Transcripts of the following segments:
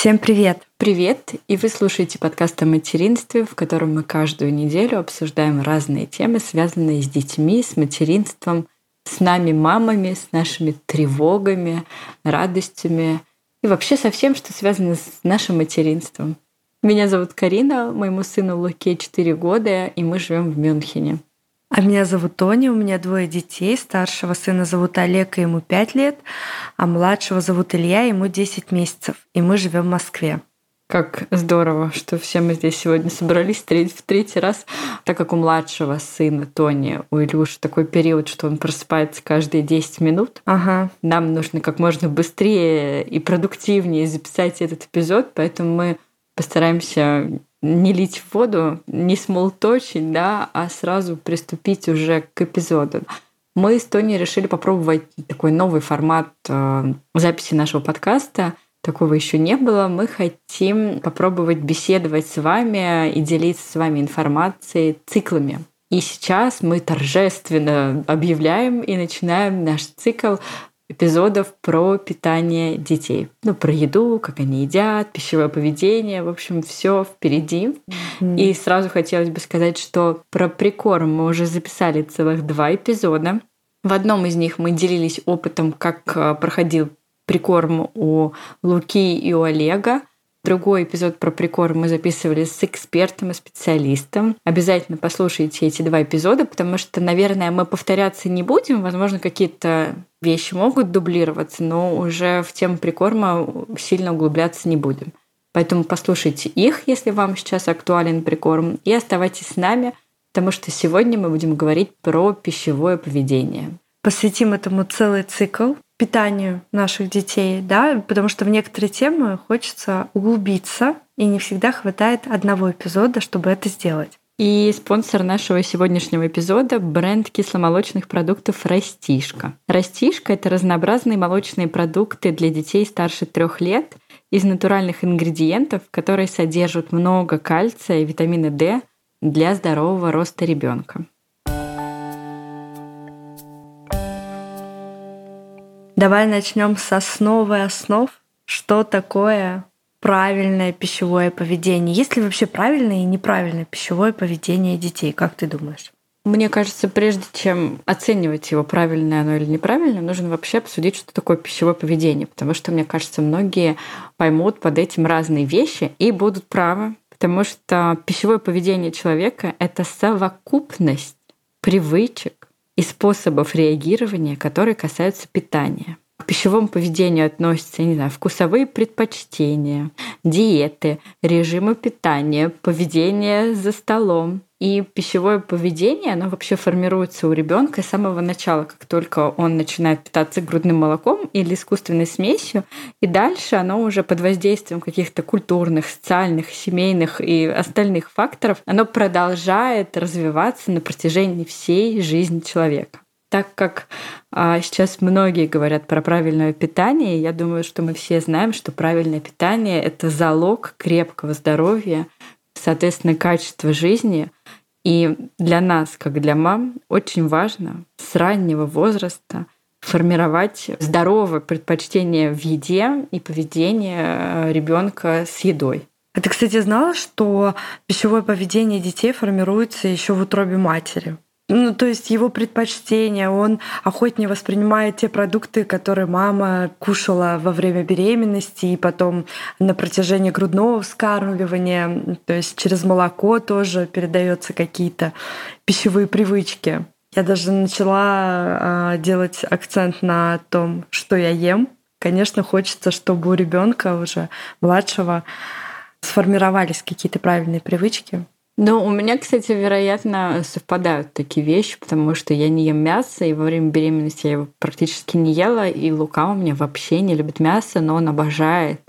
Всем привет! Привет! И вы слушаете подкаст о материнстве, в котором мы каждую неделю обсуждаем разные темы, связанные с детьми, с материнством, с нами, мамами, с нашими тревогами, радостями и вообще со всем, что связано с нашим материнством. Меня зовут Карина, моему сыну Луке 4 года, и мы живем в Мюнхене. А меня зовут Тоня, у меня двое детей. Старшего сына зовут Олег, и ему 5 лет, а младшего зовут Илья, ему 10 месяцев. И мы живем в Москве. Как здорово, что все мы здесь сегодня собрались в третий раз, так как у младшего сына Тони, у Илюши такой период, что он просыпается каждые 10 минут. Ага. Нам нужно как можно быстрее и продуктивнее записать этот эпизод, поэтому мы постараемся не лить в воду, не смолточить, да, а сразу приступить уже к эпизоду. Мы с Тони решили попробовать такой новый формат э, записи нашего подкаста — Такого еще не было. Мы хотим попробовать беседовать с вами и делиться с вами информацией циклами. И сейчас мы торжественно объявляем и начинаем наш цикл эпизодов про питание детей. Ну, про еду, как они едят, пищевое поведение. В общем, все впереди. Mm-hmm. И сразу хотелось бы сказать, что про прикорм мы уже записали целых два эпизода. В одном из них мы делились опытом, как э, проходил прикорм у Луки и у Олега. Другой эпизод про прикорм мы записывали с экспертом и специалистом. Обязательно послушайте эти два эпизода, потому что, наверное, мы повторяться не будем. Возможно, какие-то вещи могут дублироваться, но уже в тему прикорма сильно углубляться не будем. Поэтому послушайте их, если вам сейчас актуален прикорм, и оставайтесь с нами, потому что сегодня мы будем говорить про пищевое поведение. Посвятим этому целый цикл питанию наших детей, да, потому что в некоторые темы хочется углубиться, и не всегда хватает одного эпизода, чтобы это сделать. И спонсор нашего сегодняшнего эпизода — бренд кисломолочных продуктов «Растишка». «Растишка» — это разнообразные молочные продукты для детей старше трех лет из натуральных ингредиентов, которые содержат много кальция и витамина D для здорового роста ребенка. Давай начнем с основы основ. Что такое правильное пищевое поведение? Есть ли вообще правильное и неправильное пищевое поведение детей? Как ты думаешь? Мне кажется, прежде чем оценивать его правильное оно или неправильное, нужно вообще обсудить, что такое пищевое поведение, потому что, мне кажется, многие поймут под этим разные вещи и будут правы, потому что пищевое поведение человека — это совокупность привычек, и способов реагирования, которые касаются питания. К пищевому поведению относятся, не знаю, вкусовые предпочтения, диеты, режимы питания, поведение за столом, и пищевое поведение, оно вообще формируется у ребенка с самого начала, как только он начинает питаться грудным молоком или искусственной смесью, и дальше оно уже под воздействием каких-то культурных, социальных, семейных и остальных факторов, оно продолжает развиваться на протяжении всей жизни человека. Так как а, сейчас многие говорят про правильное питание, я думаю, что мы все знаем, что правильное питание это залог крепкого здоровья, соответственно, качества жизни. И для нас, как для мам, очень важно с раннего возраста формировать здоровое предпочтение в еде и поведение э, ребенка с едой. А ты, кстати, знала, что пищевое поведение детей формируется еще в утробе матери? Ну, то есть его предпочтения, он охотнее воспринимает те продукты, которые мама кушала во время беременности и потом на протяжении грудного вскармливания, то есть через молоко тоже передаются какие-то пищевые привычки. Я даже начала делать акцент на том, что я ем. Конечно, хочется, чтобы у ребенка уже младшего сформировались какие-то правильные привычки. Ну, у меня, кстати, вероятно, совпадают такие вещи, потому что я не ем мясо, и во время беременности я его практически не ела, и Лука у меня вообще не любит мясо, но он обожает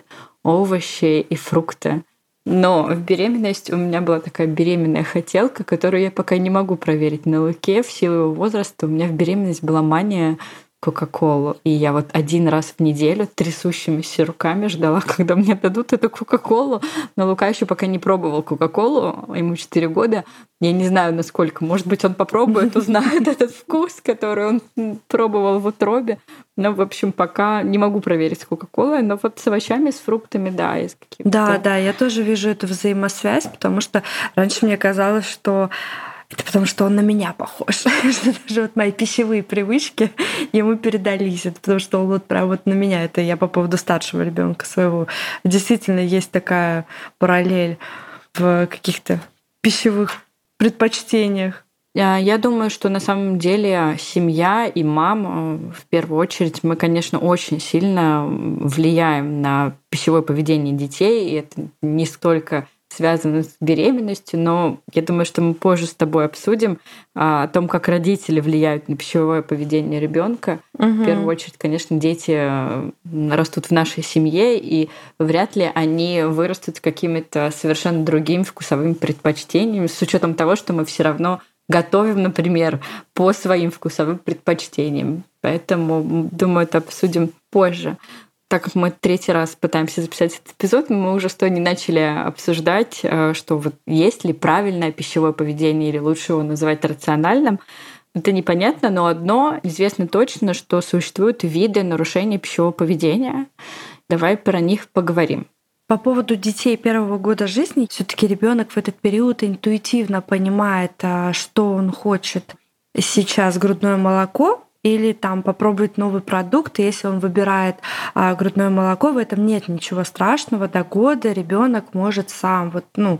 овощи и фрукты. Но в беременность у меня была такая беременная хотелка, которую я пока не могу проверить на Луке. В силу его возраста у меня в беременность была мания Кока-Колу. И я вот один раз в неделю трясущимися руками ждала, когда мне дадут эту Кока-Колу. Но Лука еще пока не пробовал Кока-Колу, ему 4 года. Я не знаю, насколько. Может быть, он попробует, узнает этот вкус, который он пробовал в утробе. Но, в общем, пока не могу проверить с Кока-Колой, но вот с овощами, с фруктами, да, есть какие-то. Да, да, я тоже вижу эту взаимосвязь, потому что раньше мне казалось, что это потому что он на меня похож. что даже вот мои пищевые привычки ему передались. Это потому что он вот прям вот на меня. Это я по поводу старшего ребенка своего. Действительно, есть такая параллель в каких-то пищевых предпочтениях. Я думаю, что на самом деле семья и мама, в первую очередь, мы, конечно, очень сильно влияем на пищевое поведение детей. И это не столько связано с беременностью, но я думаю, что мы позже с тобой обсудим а, о том, как родители влияют на пищевое поведение ребенка. Угу. В первую очередь, конечно, дети э, растут в нашей семье, и вряд ли они вырастут с какими-то совершенно другими вкусовыми предпочтениями, с учетом того, что мы все равно готовим, например, по своим вкусовым предпочтениям. Поэтому, думаю, это обсудим позже так как мы третий раз пытаемся записать этот эпизод, мы уже с Тони начали обсуждать, э, что вот есть ли правильное пищевое поведение или лучше его называть рациональным. Это непонятно, но одно известно точно, что существуют виды нарушения пищевого поведения. Давай про них поговорим. По поводу детей первого года жизни, все-таки ребенок в этот период интуитивно понимает, а, что он хочет. Сейчас грудное молоко, или там попробовать новый продукт. Если он выбирает а, грудное молоко, в этом нет ничего страшного. До года ребенок может сам вот, ну,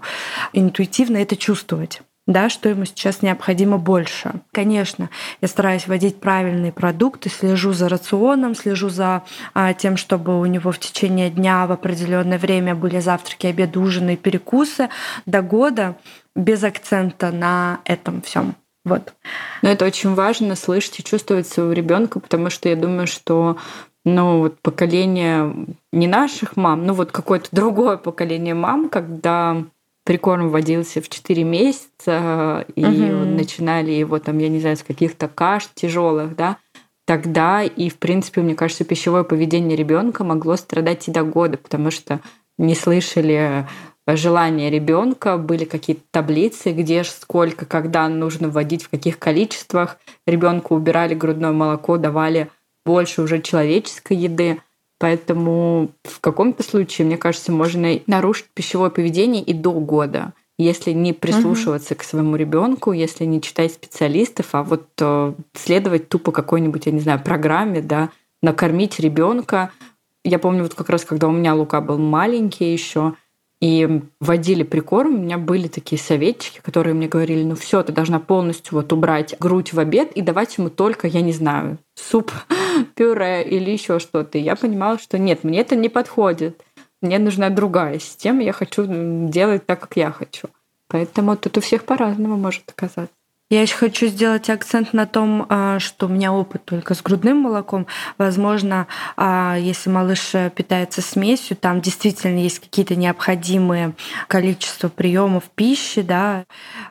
интуитивно это чувствовать да, что ему сейчас необходимо больше. Конечно, я стараюсь вводить правильные продукты, слежу за рационом, слежу за а, тем, чтобы у него в течение дня в определенное время были завтраки, обед, ужины и перекусы до года без акцента на этом всем. Вот. Но это очень важно слышать и чувствовать своего ребенка, потому что я думаю, что ну, вот поколение не наших мам, ну вот какое-то другое поколение мам, когда прикорм вводился в 4 месяца, и угу. начинали его там, я не знаю, с каких-то каш тяжелых, да, тогда и, в принципе, мне кажется, пищевое поведение ребенка могло страдать и до года, потому что не слышали желания ребенка, были какие-то таблицы, где сколько, когда нужно вводить, в каких количествах. Ребенку убирали грудное молоко, давали больше уже человеческой еды. Поэтому в каком-то случае, мне кажется, можно нарушить пищевое поведение и до года, если не прислушиваться угу. к своему ребенку, если не читать специалистов, а вот э, следовать тупо какой-нибудь, я не знаю, программе, да, накормить ребенка. Я помню, вот как раз когда у меня Лука был маленький еще, и вводили прикорм, у меня были такие советчики, которые мне говорили, ну все, ты должна полностью вот убрать грудь в обед и давать ему только, я не знаю, суп, пюре или еще что-то. И я понимала, что нет, мне это не подходит. Мне нужна другая система, я хочу делать так, как я хочу. Поэтому тут у всех по-разному может оказаться. Я еще хочу сделать акцент на том, а, что у меня опыт только с грудным молоком. Возможно, а, если малыш питается смесью, там действительно есть какие-то необходимые количество приемов пищи, да.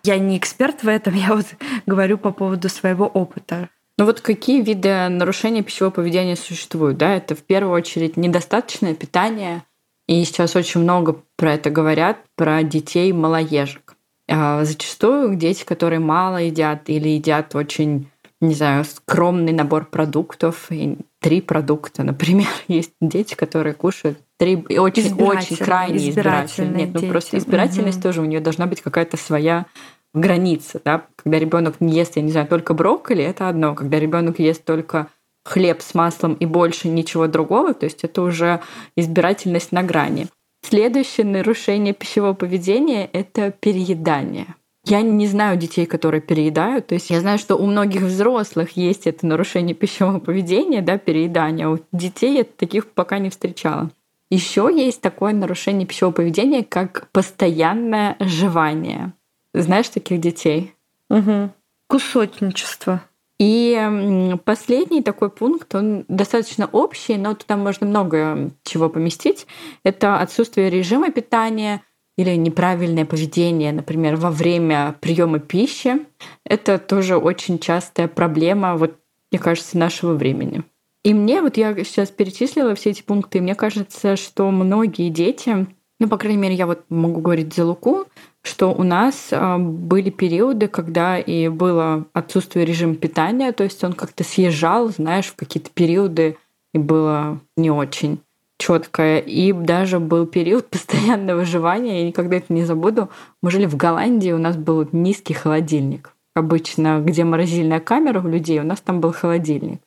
Я не эксперт в этом, я вот говорю по поводу своего опыта. Ну вот какие виды нарушения пищевого поведения существуют? Да? Это в первую очередь недостаточное питание, и сейчас очень много про это говорят, про детей малоежек. А, зачастую дети, которые мало едят или едят очень, не знаю, скромный набор продуктов, и три продукта, например, есть дети, которые кушают три очень, очень крайне избирательные. Нет, ну просто избирательность угу. тоже у нее должна быть какая-то своя граница, да. Когда ребенок не ест, я не знаю, только брокколи, это одно. Когда ребенок ест только хлеб с маслом и больше ничего другого, то есть это уже избирательность на грани. Следующее нарушение пищевого поведения — это переедание. Я не знаю детей, которые переедают. То есть я знаю, что у многих взрослых есть это нарушение пищевого поведения, да, переедание. А у детей я таких пока не встречала. Еще есть такое нарушение пищевого поведения, как постоянное жевание. Знаешь таких детей? Угу. Кусочничество. И последний такой пункт, он достаточно общий, но туда можно много чего поместить. Это отсутствие режима питания или неправильное поведение, например, во время приема пищи. Это тоже очень частая проблема. Вот мне кажется, нашего времени. И мне, вот я сейчас перечислила все эти пункты, и мне кажется, что многие дети, ну, по крайней мере, я вот могу говорить за Луку, что у нас а, были периоды, когда и было отсутствие режима питания, то есть он как-то съезжал, знаешь, в какие-то периоды и было не очень четкое. И даже был период постоянного выживания, я никогда это не забуду. Мы жили в Голландии, у нас был низкий холодильник. Обычно, где морозильная камера у людей, у нас там был холодильник.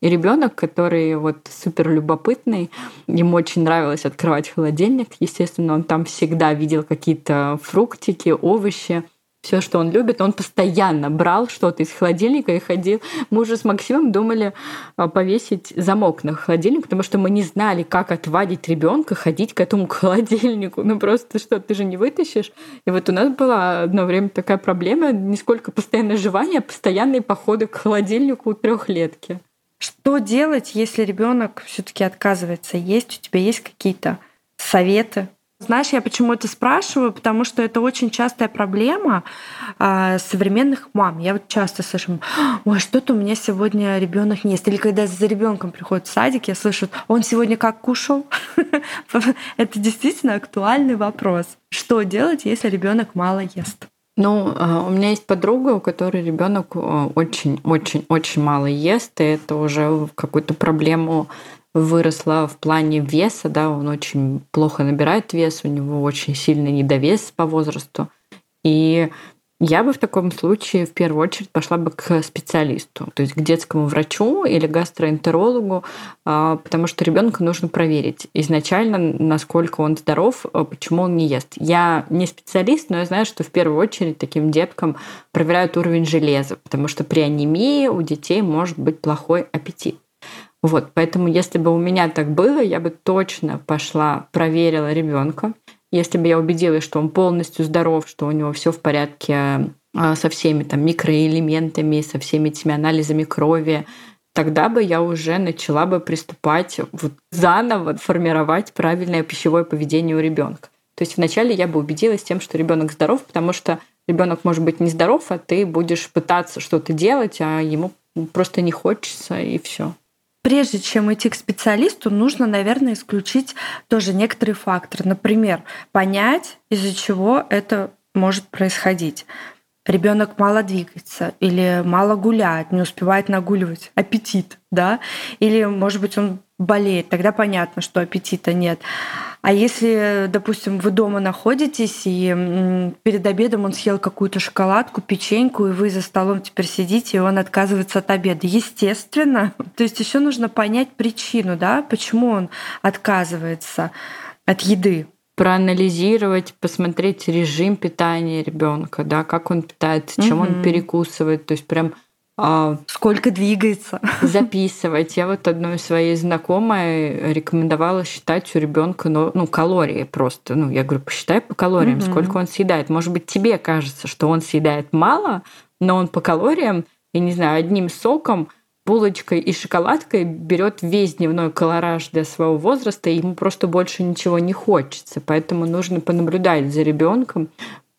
И ребенок, который вот супер любопытный, ему очень нравилось открывать холодильник. Естественно, он там всегда видел какие-то фруктики, овощи все, что он любит, он постоянно брал что-то из холодильника и ходил. Мы уже с Максимом думали а, повесить замок на холодильник, потому что мы не знали, как отвадить ребенка ходить к этому холодильнику. Ну просто что, ты же не вытащишь. И вот у нас была одно время такая проблема, не сколько постоянное жевание, а постоянные походы к холодильнику у трехлетки. Что делать, если ребенок все-таки отказывается есть? У тебя есть какие-то советы? Знаешь, я почему это спрашиваю, потому что это очень частая проблема э, современных мам. Я вот часто слышу, ой, что-то у меня сегодня ребенок не ест. Или когда за ребенком приходит в садик, я слышу, он сегодня как кушал? Это действительно актуальный вопрос. Что делать, если ребенок мало ест? Ну, а, у меня есть подруга, у которой ребенок очень-очень-очень мало ест, и это уже какую-то проблему выросла в плане веса, да, он очень плохо набирает вес, у него очень сильный недовес по возрасту. И я бы в таком случае в первую очередь пошла бы к специалисту, то есть к детскому врачу или гастроэнтерологу, а, потому что ребенка нужно проверить изначально, насколько он здоров, а, почему он не ест. Я не специалист, но я знаю, что в первую очередь таким деткам проверяют уровень железа, потому что при анемии у детей может быть плохой аппетит. Вот, поэтому если бы у меня так было, я бы точно пошла, проверила ребенка. Если бы я убедилась, что он полностью здоров, что у него все в порядке а, со всеми там микроэлементами, со всеми этими анализами крови, тогда бы я уже начала бы приступать вот заново формировать правильное пищевое поведение у ребенка. То есть вначале я бы убедилась тем, что ребенок здоров, потому что ребенок может быть нездоров, а ты будешь пытаться что-то делать, а ему просто не хочется, и все. Прежде чем идти к специалисту, нужно, наверное, исключить тоже некоторые факторы. Например, понять, из-за чего это может происходить. Ребенок мало двигается или мало гуляет, не успевает нагуливать. Аппетит, да? Или, может быть, он болеет, тогда понятно, что аппетита нет. А если, допустим, вы дома находитесь, и перед обедом он съел какую-то шоколадку, печеньку, и вы за столом теперь сидите, и он отказывается от обеда. Естественно. То есть еще нужно понять причину, да, почему он отказывается от еды проанализировать, посмотреть режим питания ребенка, да, как он питается, чем угу. он перекусывает, то есть прям Сколько двигается. Записывать. Я вот одной своей знакомой рекомендовала считать у ребенка ну, ну, калории просто. Ну, я говорю, посчитай по калориям, угу. сколько он съедает. Может быть, тебе кажется, что он съедает мало, но он по калориям, я не знаю, одним соком, булочкой и шоколадкой берет весь дневной колораж для своего возраста, и ему просто больше ничего не хочется. Поэтому нужно понаблюдать за ребенком,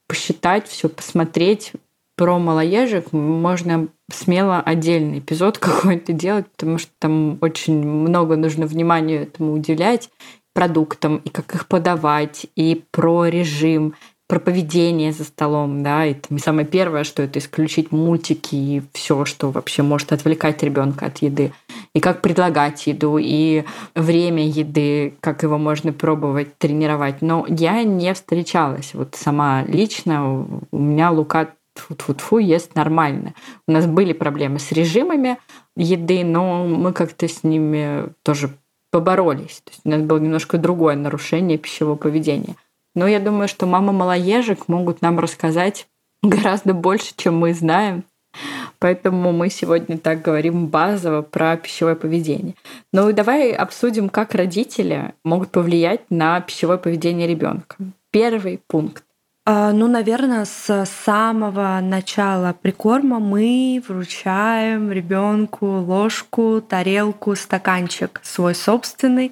посчитать все, посмотреть, про малоежек можно смело отдельный эпизод какой-то делать, потому что там очень много нужно внимания этому уделять продуктам и как их подавать, и про режим, про поведение за столом, да, и там самое первое, что это исключить мультики и все, что вообще может отвлекать ребенка от еды, и как предлагать еду, и время еды, как его можно пробовать, тренировать. Но я не встречалась вот сама лично, у меня Лука тфу-тфу-тфу, ест нормально. У нас были проблемы с режимами еды, но мы как-то с ними тоже поборолись. То есть у нас было немножко другое нарушение пищевого поведения. Но я думаю, что мама малоежек могут нам рассказать гораздо больше, чем мы знаем. Поэтому мы сегодня так говорим базово про пищевое поведение. Ну и давай обсудим, как родители могут повлиять на пищевое поведение ребенка. Первый пункт. А, ну, наверное, с самого начала прикорма мы вручаем ребенку ложку, тарелку, стаканчик свой собственный,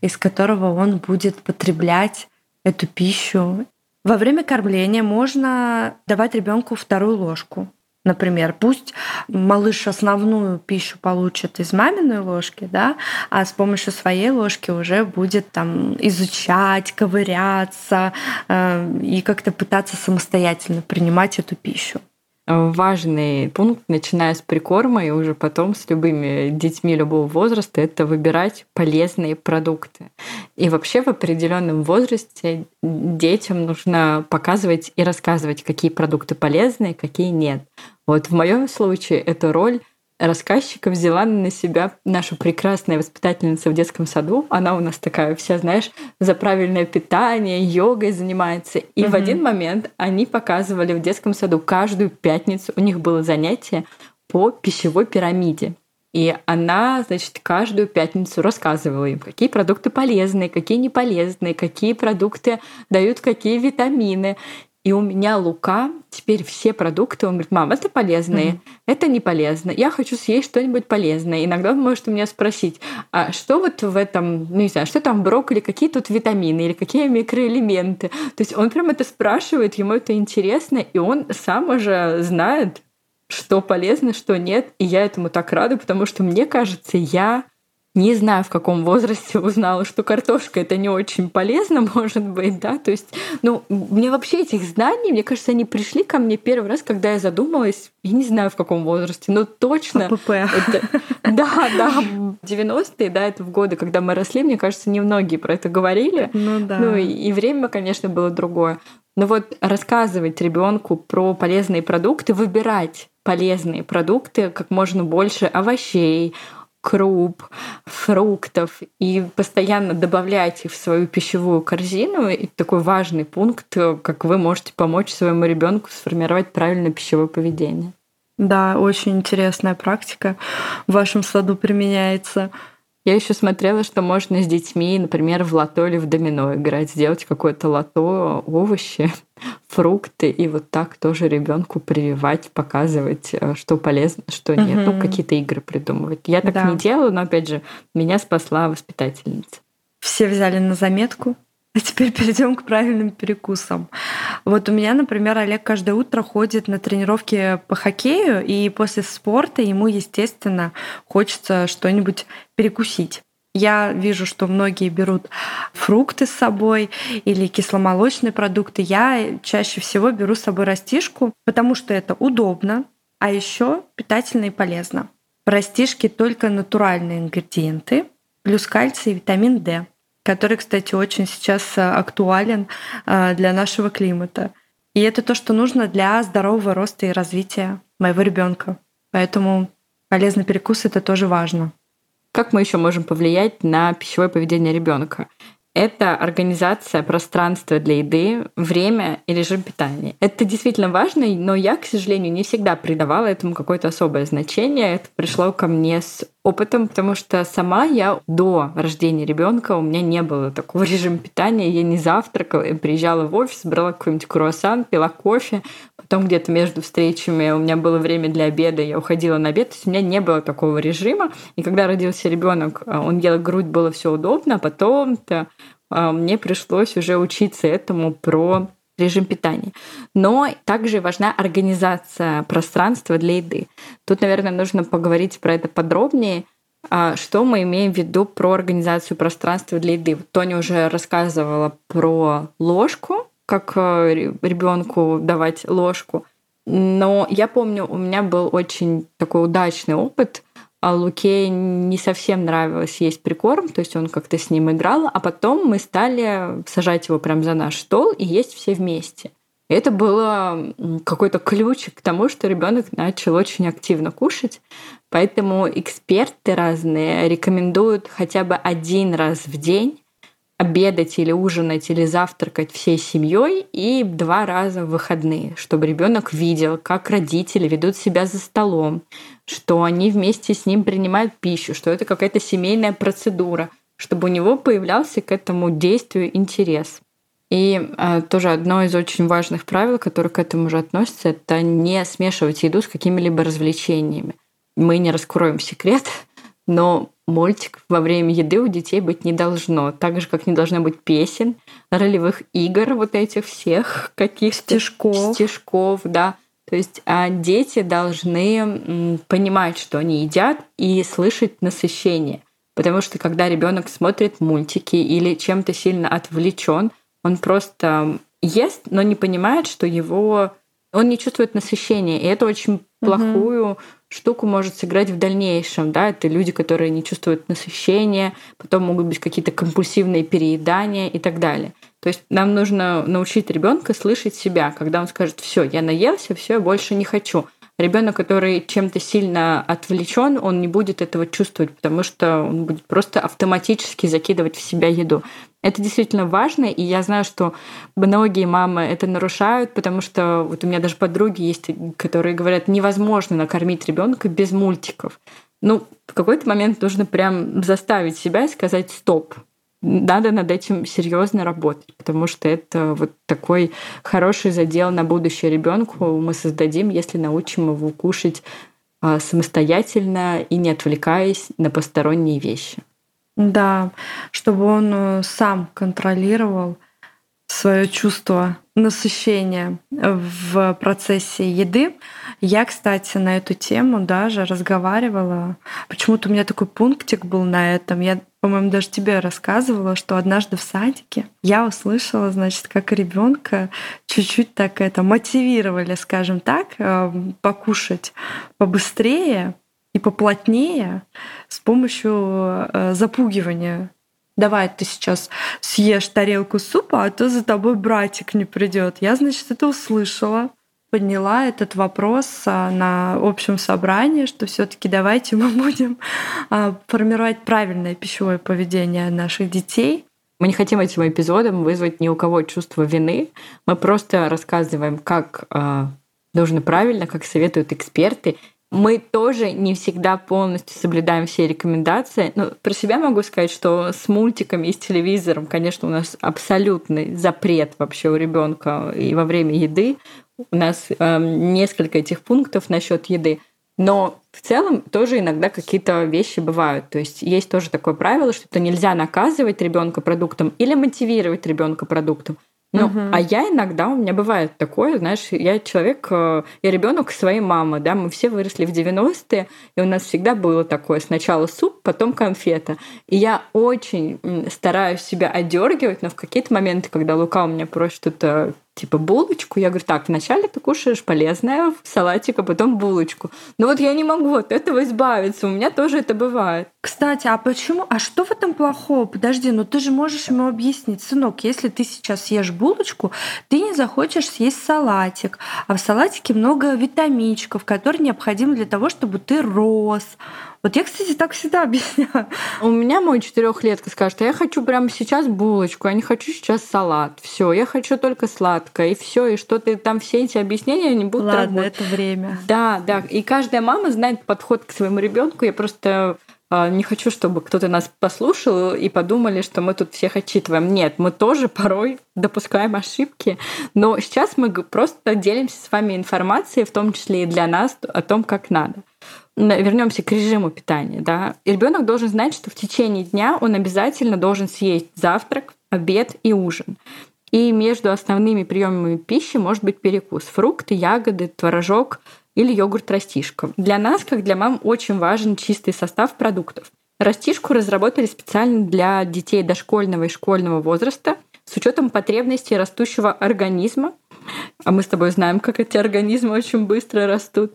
из которого он будет потреблять эту пищу. Во время кормления можно давать ребенку вторую ложку. Например, пусть малыш основную пищу получит из маминой ложки, да, а с помощью своей ложки уже будет там изучать, ковыряться э, и как-то пытаться самостоятельно принимать эту пищу важный пункт, начиная с прикорма и уже потом с любыми детьми любого возраста, это выбирать полезные продукты. И вообще в определенном возрасте детям нужно показывать и рассказывать, какие продукты полезные, какие нет. Вот в моем случае эта роль рассказчика взяла на себя наша прекрасная воспитательница в детском саду. Она у нас такая вся, знаешь, за правильное питание, йогой занимается. И угу. в один момент они показывали в детском саду каждую пятницу, у них было занятие по пищевой пирамиде. И она, значит, каждую пятницу рассказывала им, какие продукты полезные, какие не полезные, какие продукты дают какие витамины. И у меня Лука теперь все продукты, он говорит, мам, это полезные, mm-hmm. это не полезно, я хочу съесть что-нибудь полезное. Иногда он может у меня спросить, а что вот в этом, ну не знаю, что там брокколи, какие тут витамины или какие микроэлементы. То есть он прям это спрашивает, ему это интересно, и он сам уже знает, что полезно, что нет. И я этому так рада, потому что мне кажется, я не знаю, в каком возрасте узнала, что картошка это не очень полезно, может быть, да, то есть, ну, мне вообще этих знаний, мне кажется, они пришли ко мне первый раз, когда я задумалась, я не знаю, в каком возрасте, но точно... АПП. Это, да, да, 90-е, да, это в годы, когда мы росли, мне кажется, немногие про это говорили. Ну да. Ну и, и время, конечно, было другое. Но вот рассказывать ребенку про полезные продукты, выбирать полезные продукты, как можно больше овощей, круп, фруктов и постоянно добавлять их в свою пищевую корзину. И такой важный пункт, как вы можете помочь своему ребенку сформировать правильное пищевое поведение. Да, очень интересная практика в вашем саду применяется. Я еще смотрела, что можно с детьми, например, в лото или в домино играть, сделать какое-то лото, овощи, фрукты, и вот так тоже ребенку прививать, показывать, э, что полезно, что нет. Угу. Ну, какие-то игры придумывать. Я так да. не делаю, но опять же, меня спасла воспитательница. Все взяли на заметку. А теперь перейдем к правильным перекусам. Вот у меня, например, Олег каждое утро ходит на тренировки по хоккею, и после спорта ему, естественно, хочется что-нибудь перекусить. Я вижу, что многие берут фрукты с собой или кисломолочные продукты. Я чаще всего беру с собой растишку, потому что это удобно, а еще питательно и полезно. В растишке только натуральные ингредиенты, плюс кальций и витамин D который, кстати, очень сейчас э, актуален э, для нашего климата. И это то, что нужно для здорового роста и развития моего ребенка. Поэтому полезный перекус это тоже важно. Как мы еще можем повлиять на пищевое поведение ребенка? Это организация пространства для еды, время и режим питания. Это действительно важно, но я, к сожалению, не всегда придавала этому какое-то особое значение. Это пришло ко мне с опытом, потому что сама я до рождения ребенка у меня не было такого режима питания. Я не завтракала, я приезжала в офис, брала какой-нибудь круассан, пила кофе, потом где-то между встречами у меня было время для обеда, я уходила на обед, то есть у меня не было такого режима. И когда родился ребенок, он ел грудь, было все удобно, а потом-то а, мне пришлось уже учиться этому про режим питания. Но также важна организация пространства для еды. Тут, наверное, нужно поговорить про это подробнее. А, что мы имеем в виду про организацию пространства для еды? Тоня уже рассказывала про ложку, как э, ребенку давать ложку. Но я помню, у меня был очень такой удачный опыт а Луке не совсем нравилось есть прикорм, то есть он как-то с ним играл, а потом мы стали сажать его прямо за наш стол и есть все вместе. И это было какой-то ключик к тому, что ребенок начал очень активно кушать. Поэтому эксперты разные рекомендуют хотя бы один раз в день обедать или ужинать или завтракать всей семьей и два раза в выходные, чтобы ребенок видел, как родители ведут себя за столом, что они вместе с ним принимают пищу, что это какая-то семейная процедура, чтобы у него появлялся к этому действию интерес. И э, тоже одно из очень важных правил, которое к этому же относится, это не смешивать еду с какими-либо развлечениями. Мы не раскроем секрет, но мультик во время еды у детей быть не должно. Так же, как не должно быть песен, ролевых игр, вот этих всех каких-то стишков. стишков, да То есть а дети должны понимать, что они едят, и слышать насыщение. Потому что когда ребенок смотрит мультики или чем-то сильно отвлечен, он просто ест, но не понимает, что его он не чувствует насыщения. И это очень плохую угу. Штуку может сыграть в дальнейшем. Да? Это люди, которые не чувствуют насыщения, потом могут быть какие-то компульсивные переедания и так далее. То есть нам нужно научить ребенка слышать себя, когда он скажет, все, я наелся, все, я больше не хочу. Ребенок, который чем-то сильно отвлечен, он не будет этого чувствовать, потому что он будет просто автоматически закидывать в себя еду. Это действительно важно, и я знаю, что многие мамы это нарушают, потому что вот у меня даже подруги есть, которые говорят, невозможно накормить ребенка без мультиков. Ну, в какой-то момент нужно прям заставить себя и сказать стоп надо над этим серьезно работать, потому что это вот такой хороший задел на будущее ребенку мы создадим, если научим его кушать а, самостоятельно и не отвлекаясь на посторонние вещи. Да, чтобы он э, сам контролировал свое чувство насыщения в процессе еды. Я, кстати, на эту тему даже разговаривала. Почему-то у меня такой пунктик был на этом. Я по-моему, даже тебе рассказывала, что однажды в садике я услышала, значит, как ребенка чуть-чуть так это мотивировали, скажем так, э, покушать побыстрее и поплотнее с помощью э, запугивания. Давай ты сейчас съешь тарелку супа, а то за тобой братик не придет. Я, значит, это услышала подняла этот вопрос а, на общем собрании, что все-таки давайте мы будем а, формировать правильное пищевое поведение наших детей. Мы не хотим этим эпизодом вызвать ни у кого чувство вины. Мы просто рассказываем, как э, нужно правильно, как советуют эксперты. Мы тоже не всегда полностью соблюдаем все рекомендации. Но про себя могу сказать, что с мультиками и с телевизором, конечно, у нас абсолютный запрет вообще у ребенка и во время еды. У нас э, несколько этих пунктов насчет еды. Но в целом тоже иногда какие-то вещи бывают. То есть есть тоже такое правило, что нельзя наказывать ребенка продуктом или мотивировать ребенка продуктом. Ну, угу. а я иногда, у меня бывает такое, знаешь, я человек, э, я ребенок своей мамы, да, мы все выросли в 90-е, и у нас всегда было такое, сначала суп, потом конфета. И я очень стараюсь себя одергивать, но в какие-то моменты, когда Лука у меня просит что-то типа булочку. Я говорю, так, вначале ты кушаешь полезное, салатик, а потом булочку. Но вот я не могу от этого избавиться. У меня тоже это бывает. Кстати, а почему? А что в этом плохого? Подожди, ну ты же можешь ему объяснить, сынок, если ты сейчас съешь булочку, ты не захочешь съесть салатик. А в салатике много витаминчиков, которые необходимы для того, чтобы ты рос. Вот я, кстати, так всегда объясняю. У меня мой четырехлетка скажет, а я хочу прямо сейчас булочку, я не хочу сейчас салат. Все, я хочу только сладкое, и все, и что ты там все эти объяснения не будут Ладно, работать. это время. Да, да. И каждая мама знает подход к своему ребенку. Я просто а, не хочу, чтобы кто-то нас послушал и подумали, что мы тут всех отчитываем. Нет, мы тоже порой допускаем ошибки, но сейчас мы просто делимся с вами информацией, в том числе и для нас, о том, как надо вернемся к режиму питания, да, ребенок должен знать, что в течение дня он обязательно должен съесть завтрак, обед и ужин. И между основными приемами пищи может быть перекус. Фрукты, ягоды, творожок или йогурт-растишка. Для нас, как для мам, очень важен чистый состав продуктов. Растишку разработали специально для детей дошкольного и школьного возраста с учетом потребностей растущего организма. А мы с тобой знаем, как эти организмы очень быстро растут.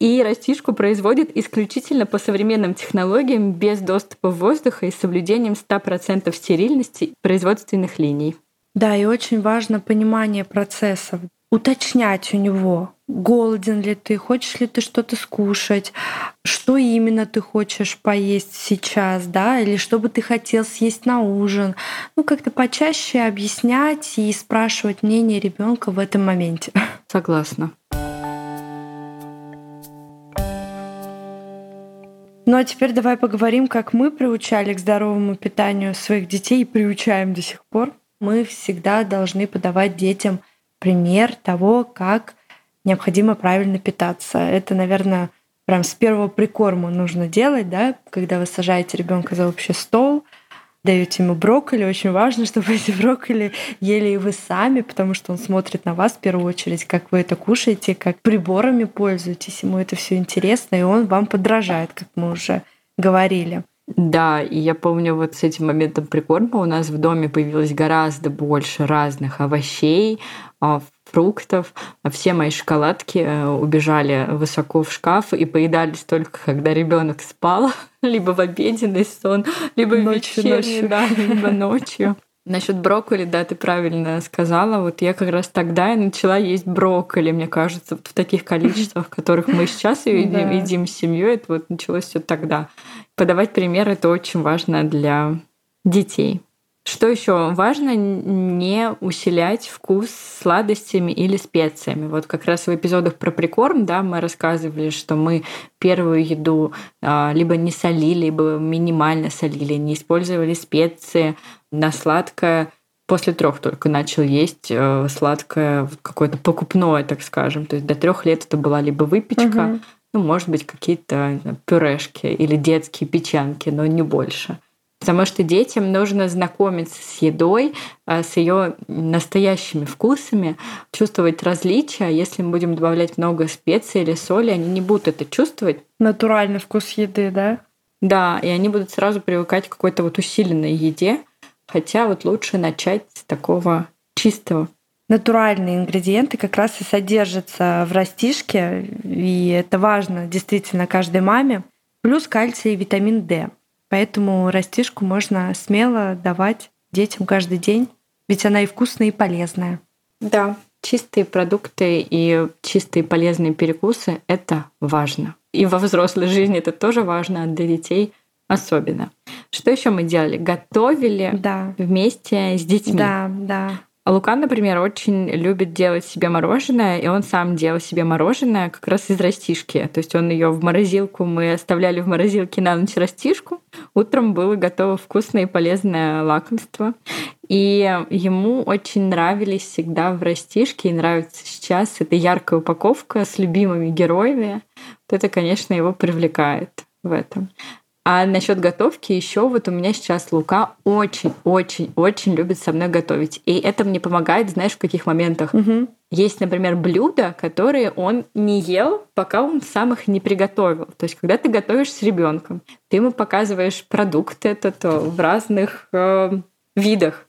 И растишку производят исключительно по современным технологиям без доступа воздуха и соблюдением 100% стерильности производственных линий. Да, и очень важно понимание процессов. Уточнять у него, голоден ли ты, хочешь ли ты что-то скушать, что именно ты хочешь поесть сейчас, да, или что бы ты хотел съесть на ужин. Ну, как-то почаще объяснять и спрашивать мнение ребенка в этом моменте. Согласна. Ну а теперь давай поговорим, как мы приучали к здоровому питанию своих детей и приучаем до сих пор. Мы всегда должны подавать детям пример того, как необходимо правильно питаться. Это, наверное, прям с первого прикорма нужно делать, да, когда вы сажаете ребенка за общий стол, даете ему брокколи, очень важно, чтобы эти брокколи ели и вы сами, потому что он смотрит на вас в первую очередь, как вы это кушаете, как приборами пользуетесь, ему это все интересно, и он вам подражает, как мы уже говорили. Да, и я помню вот с этим моментом прикорма у нас в доме появилось гораздо больше разных овощей, а, фруктов. Все мои шоколадки э, убежали высоко в шкаф и поедались только когда ребенок спал, либо в обеденный сон, либо ночью, вечерний, ночью. Да, либо ночью. Насчет брокколи, да, ты правильно сказала. Вот я как раз тогда и начала есть брокколи, мне кажется, вот в таких количествах, в которых мы сейчас едим, едим с семьей. Это вот началось все тогда. Подавать пример это очень важно для детей. Что еще важно, не усилять вкус сладостями или специями. Вот как раз в эпизодах про прикорм, да, мы рассказывали, что мы первую еду а, либо не солили, либо минимально солили, не использовали специи на сладкое. После трех только начал есть э, сладкое какое-то покупное, так скажем. То есть до трех лет это была либо выпечка, угу. ну, может быть, какие-то пюрешки или детские печенки, но не больше. Потому что детям нужно знакомиться с едой, а, с ее настоящими вкусами, чувствовать различия. Если мы будем добавлять много специй или соли, они не будут это чувствовать. Натуральный вкус еды, да? Да, и они будут сразу привыкать к какой-то вот усиленной еде. Хотя вот лучше начать с такого чистого. Натуральные ингредиенты как раз и содержатся в растишке, и это важно действительно каждой маме. Плюс кальций и витамин D. Поэтому растишку можно смело давать детям каждый день, ведь она и вкусная, и полезная. Да, чистые продукты и чистые полезные перекусы — это важно. И во взрослой жизни это тоже важно, а для детей особенно. Что еще мы делали? Готовили да. вместе с детьми. Да, да. А Лука, например, очень любит делать себе мороженое, и он сам делал себе мороженое как раз из растишки. То есть он ее в морозилку, мы оставляли в морозилке на ночь растишку. Утром было готово вкусное и полезное лакомство. И ему очень нравились всегда в растишке, и нравится сейчас эта яркая упаковка с любимыми героями. Вот это, конечно, его привлекает в этом. А насчет готовки еще вот у меня сейчас Лука очень-очень-очень любит со мной готовить. И это мне помогает, знаешь, в каких моментах. Угу. Есть, например, блюда, которые он не ел, пока он сам их не приготовил. То есть, когда ты готовишь с ребенком, ты ему показываешь продукт этот в разных э, видах.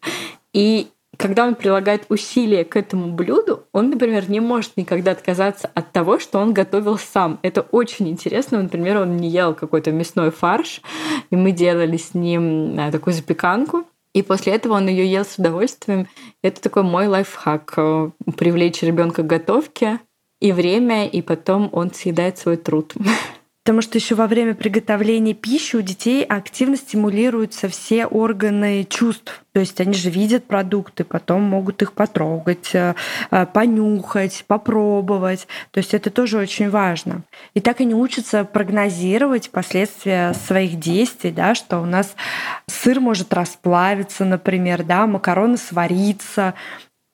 И когда он прилагает усилия к этому блюду, он, например, не может никогда отказаться от того, что он готовил сам. Это очень интересно. Например, он не ел какой-то мясной фарш, и мы делали с ним э, такую запеканку. И после этого он ее ел с удовольствием. Это такой мой лайфхак э, привлечь ребенка к готовке и время, и потом он съедает свой труд. Потому что еще во время приготовления пищи у детей активно стимулируются все органы чувств. То есть они же видят продукты, потом могут их потрогать, э, э, понюхать, попробовать. То есть это тоже очень важно. И так они учатся прогнозировать последствия своих действий, да, что у нас сыр может расплавиться, например, да, макароны свариться.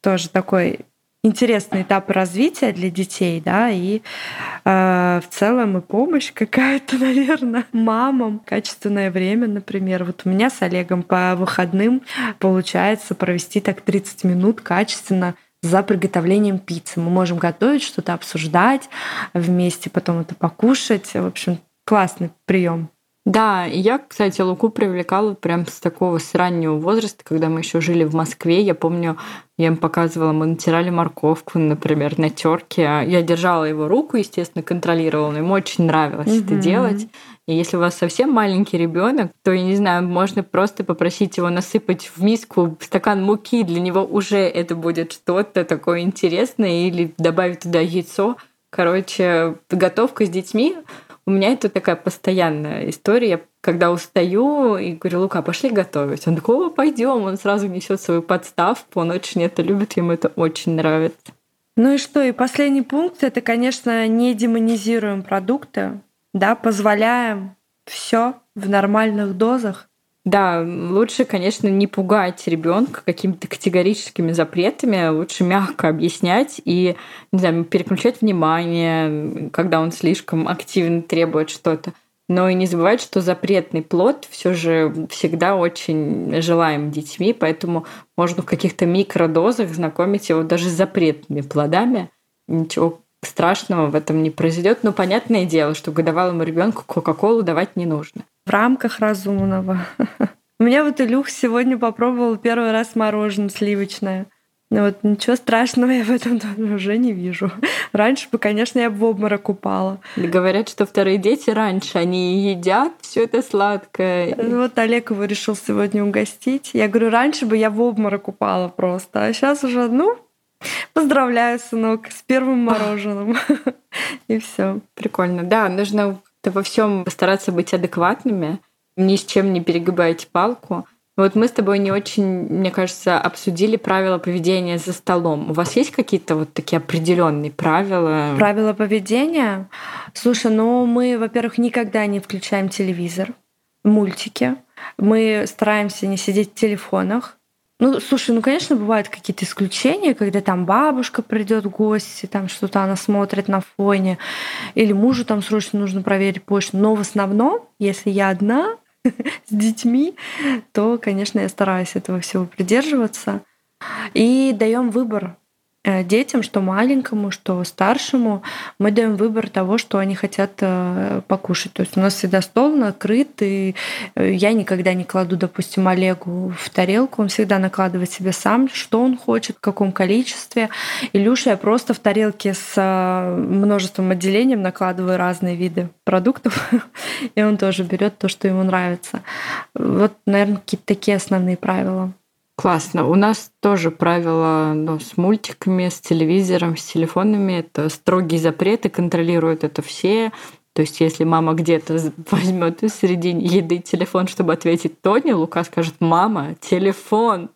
Тоже такой интересный этап развития для детей, да, и э, в целом и помощь какая-то, наверное, мамам, качественное время, например. Вот у меня с Олегом по выходным получается провести так 30 минут качественно за приготовлением пиццы. Мы можем готовить, что-то обсуждать вместе, потом это покушать. В общем, классный прием. Да, я, кстати, Луку привлекала прям с такого с раннего возраста, когда мы еще жили в Москве. Я помню, я им показывала, мы натирали морковку, например, на терке. Я держала его руку, естественно, контролировала, но ему очень нравилось mm-hmm. это делать. И если у вас совсем маленький ребенок, то, я не знаю, можно просто попросить его насыпать в миску стакан муки. Для него уже это будет что-то такое интересное. Или добавить туда яйцо. Короче, готовка с детьми у меня это такая постоянная история. Я когда устаю и говорю, Лука, пошли готовить. Он такой, о, пойдем. Он сразу несет свою подставку. Он очень это любит, ему это очень нравится. Ну и что? И последний пункт это, конечно, не демонизируем продукты, да, позволяем все в нормальных дозах. Да, лучше, конечно, не пугать ребенка какими-то категорическими запретами, лучше мягко объяснять и, не знаю, переключать внимание, когда он слишком активно требует что-то. но и не забывать, что запретный плод все же всегда очень желаем детьми, поэтому можно в каких-то микродозах знакомить его даже с запретными плодами. Ничего страшного в этом не произойдет. Но понятное дело, что годовалому ребенку Кока-Колу давать не нужно. В рамках разумного. У меня вот Илюх сегодня попробовал первый раз мороженое сливочное. Ну вот ничего страшного я в этом уже не вижу. Раньше бы, конечно, я бы в обморок упала. Говорят, что вторые дети раньше, они едят все это сладкое. Ну вот Олег его решил сегодня угостить. Я говорю, раньше бы я в обморок упала просто, а сейчас уже, ну, поздравляю, сынок, с первым мороженым. И все. Прикольно. Да, нужно во всем постараться быть адекватными, ни с чем не перегибайте палку. Вот мы с тобой не очень, мне кажется, обсудили правила поведения за столом. У вас есть какие-то вот такие определенные правила? Правила поведения? Слушай, ну мы, во-первых, никогда не включаем телевизор, мультики. Мы стараемся не сидеть в телефонах. Ну, слушай, ну, конечно, бывают какие-то исключения, когда там бабушка придет в гости, там что-то она смотрит на фоне, или мужу там срочно нужно проверить почту. Но в основном, если я одна, с детьми, то, конечно, я стараюсь этого всего придерживаться. И даем выбор детям, что маленькому, что старшему, мы даем выбор того, что они хотят э, покушать. То есть у нас всегда стол накрыт, и э, я никогда не кладу, допустим, Олегу в тарелку, он всегда накладывает себе сам, что он хочет, в каком количестве. Илюша я просто в тарелке с множеством отделением накладываю разные виды продуктов, и он тоже берет то, что ему нравится. Вот, наверное, какие-то такие основные правила. Классно. У нас тоже правила ну, с мультиками, с телевизором, с телефонами. Это строгие запреты, контролируют это все. То есть, если мама где-то возьмет в середине еды телефон, чтобы ответить Тони, Лука скажет: Мама, телефон.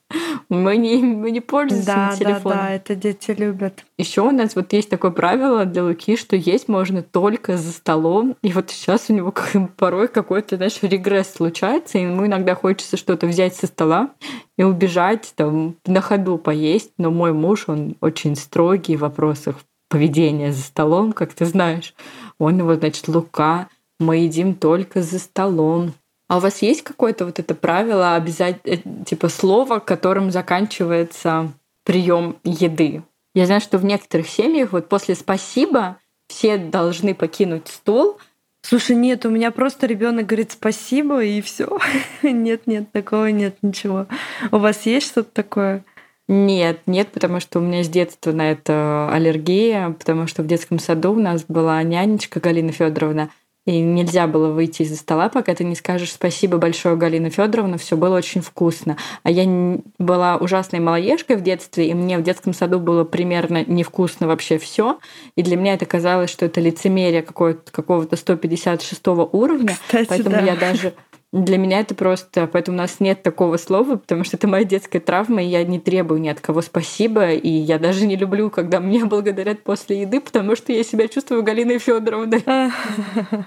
Мы не, мы не пользуемся да, телефоном. Да, да, это дети любят. Еще у нас вот есть такое правило для Луки, что есть можно только за столом. И вот сейчас у него порой какой-то, знаешь, регресс случается, и ему иногда хочется что-то взять со стола и убежать, там, на ходу поесть. Но мой муж, он очень строгий в вопросах поведения за столом, как ты знаешь. Он его, значит, Лука, мы едим только за столом. А у вас есть какое-то вот это правило обязательно, э, типа слово, которым заканчивается прием еды? Я знаю, что в некоторых семьях вот после спасибо все должны покинуть стол. Слушай, нет, у меня просто ребенок говорит спасибо и все. нет, нет, такого нет, ничего. У вас есть что-то такое? Нет, нет, потому что у меня с детства на это аллергия, потому что в детском саду у нас была нянечка Галина Федоровна, и нельзя было выйти из-за стола, пока ты не скажешь спасибо большое, Галина Федоровна, все было очень вкусно. А я была ужасной малоежкой в детстве, и мне в детском саду было примерно невкусно вообще все. И для меня это казалось, что это лицемерие какого-то 156 уровня. Кстати, поэтому да. я даже для меня это просто, поэтому у нас нет такого слова, потому что это моя детская травма, и я не требую ни от кого спасибо, и я даже не люблю, когда меня благодарят после еды, потому что я себя чувствую Галиной Федоровной.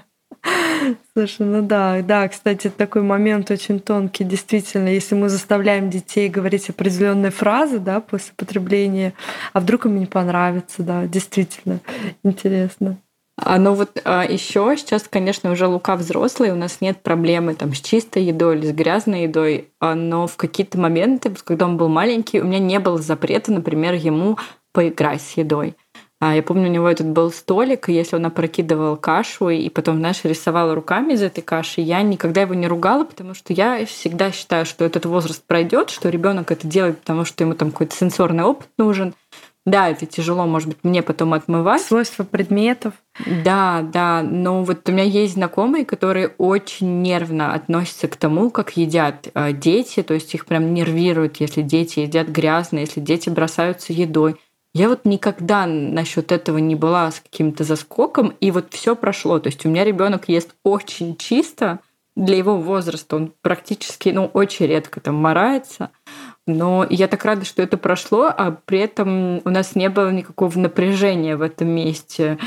Слушай, ну да, да, кстати, такой момент очень тонкий, действительно, если мы заставляем детей говорить определенные фразы, да, после потребления, а вдруг им не понравится, да, действительно, интересно. А, ну вот а, еще сейчас, конечно, уже Лука взрослый, у нас нет проблемы там с чистой едой или с грязной едой, а, но в какие-то моменты, когда он был маленький, у меня не было запрета, например, ему поиграть с едой. А, я помню, у него этот был столик, и если он опрокидывал кашу и потом, знаешь, рисовала руками из этой каши, я никогда его не ругала, потому что я всегда считаю, что этот возраст пройдет, что ребенок это делает, потому что ему там какой-то сенсорный опыт нужен. Да, это тяжело, может быть, мне потом отмывать. Свойства предметов. Да, да, но вот у меня есть знакомые, которые очень нервно относятся к тому, как едят э, дети, то есть их прям нервирует, если дети едят грязно, если дети бросаются едой. Я вот никогда насчет этого не была с каким-то заскоком, и вот все прошло. То есть у меня ребенок ест очень чисто для его возраста, он практически, ну, очень редко там морается. Но я так рада, что это прошло, а при этом у нас не было никакого напряжения в этом месте.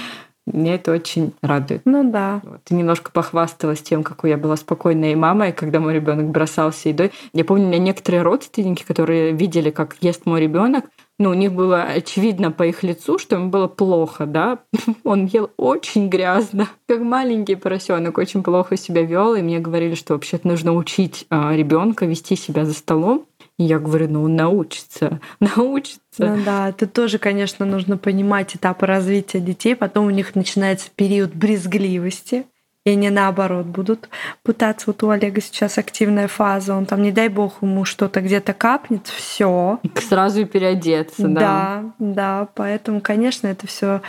Мне это очень радует. Ну да. Вот. Ты немножко похвасталась тем, какой я была спокойной мамой, когда мой ребенок бросался едой. Я помню, у меня некоторые родственники, которые видели, как ест мой ребенок, ну, у них было очевидно по их лицу, что ему было плохо, да. Он ел очень грязно, как маленький поросенок, очень плохо себя вел, и мне говорили, что вообще-то нужно учить а, ребенка вести себя за столом. Я говорю, ну он научится, научится. Ну да, это тоже, конечно, нужно понимать этапы развития детей. Потом у них начинается период брезгливости и они наоборот будут пытаться. Вот у Олега сейчас активная фаза, он там, не дай бог, ему что-то где-то капнет, все. Сразу и переодеться, да. Да, да, поэтому, конечно, это все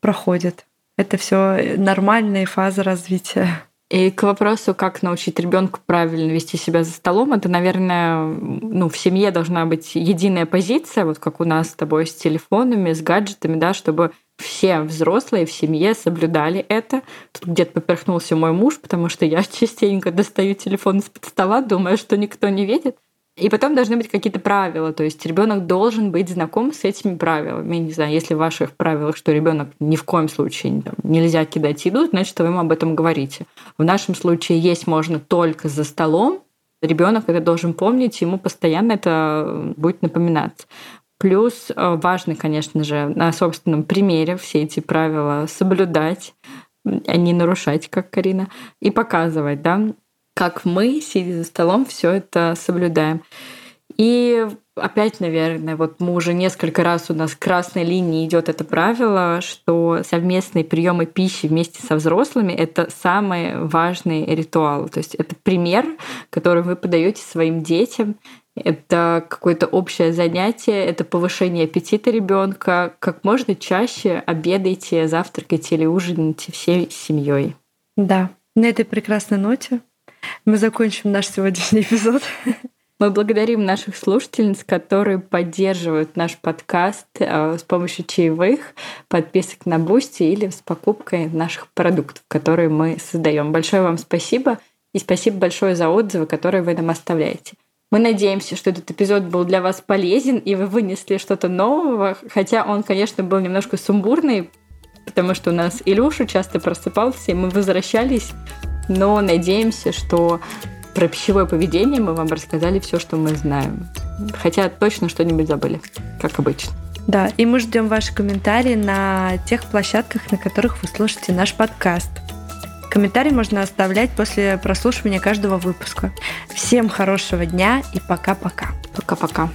проходит. Это все нормальные фазы развития. И к вопросу, как научить ребенка правильно вести себя за столом, это, наверное, ну, в семье должна быть единая позиция, вот как у нас с тобой с телефонами, с гаджетами, да, чтобы все взрослые в семье соблюдали это. Тут где-то поперхнулся мой муж, потому что я частенько достаю телефон из-под стола, думаю, что никто не видит. И потом должны быть какие-то правила, то есть ребенок должен быть знаком с этими правилами. Не знаю, если в ваших правилах, что ребенок ни в коем случае там, нельзя кидать еду, значит, вы ему об этом говорите. В нашем случае есть можно только за столом, ребенок это должен помнить, ему постоянно это будет напоминаться. Плюс э, важно, конечно же, на собственном примере все эти правила соблюдать, а не нарушать, как Карина, и показывать, да, как мы, сидя за столом, все это соблюдаем. И опять, наверное, вот мы уже несколько раз у нас красной линии идет это правило, что совместные приемы пищи вместе со взрослыми это самый важный ритуал. То есть это пример, который вы подаете своим детям. Это какое-то общее занятие, это повышение аппетита ребенка. Как можно чаще обедайте, завтракайте или ужинайте всей семьей. Да, на этой прекрасной ноте мы закончим наш сегодняшний эпизод. Мы благодарим наших слушательниц, которые поддерживают наш подкаст э, с помощью чаевых, подписок на Boosty или с покупкой наших продуктов, которые мы создаем. Большое вам спасибо и спасибо большое за отзывы, которые вы нам оставляете. Мы надеемся, что этот эпизод был для вас полезен, и вы вынесли что-то нового, хотя он, конечно, был немножко сумбурный, потому что у нас Илюша часто просыпался, и мы возвращались но надеемся, что про пищевое поведение мы вам рассказали все, что мы знаем. Хотя точно что-нибудь забыли, как обычно. Да, и мы ждем ваши комментарии на тех площадках, на которых вы слушаете наш подкаст. Комментарии можно оставлять после прослушивания каждого выпуска. Всем хорошего дня и пока-пока. Пока-пока.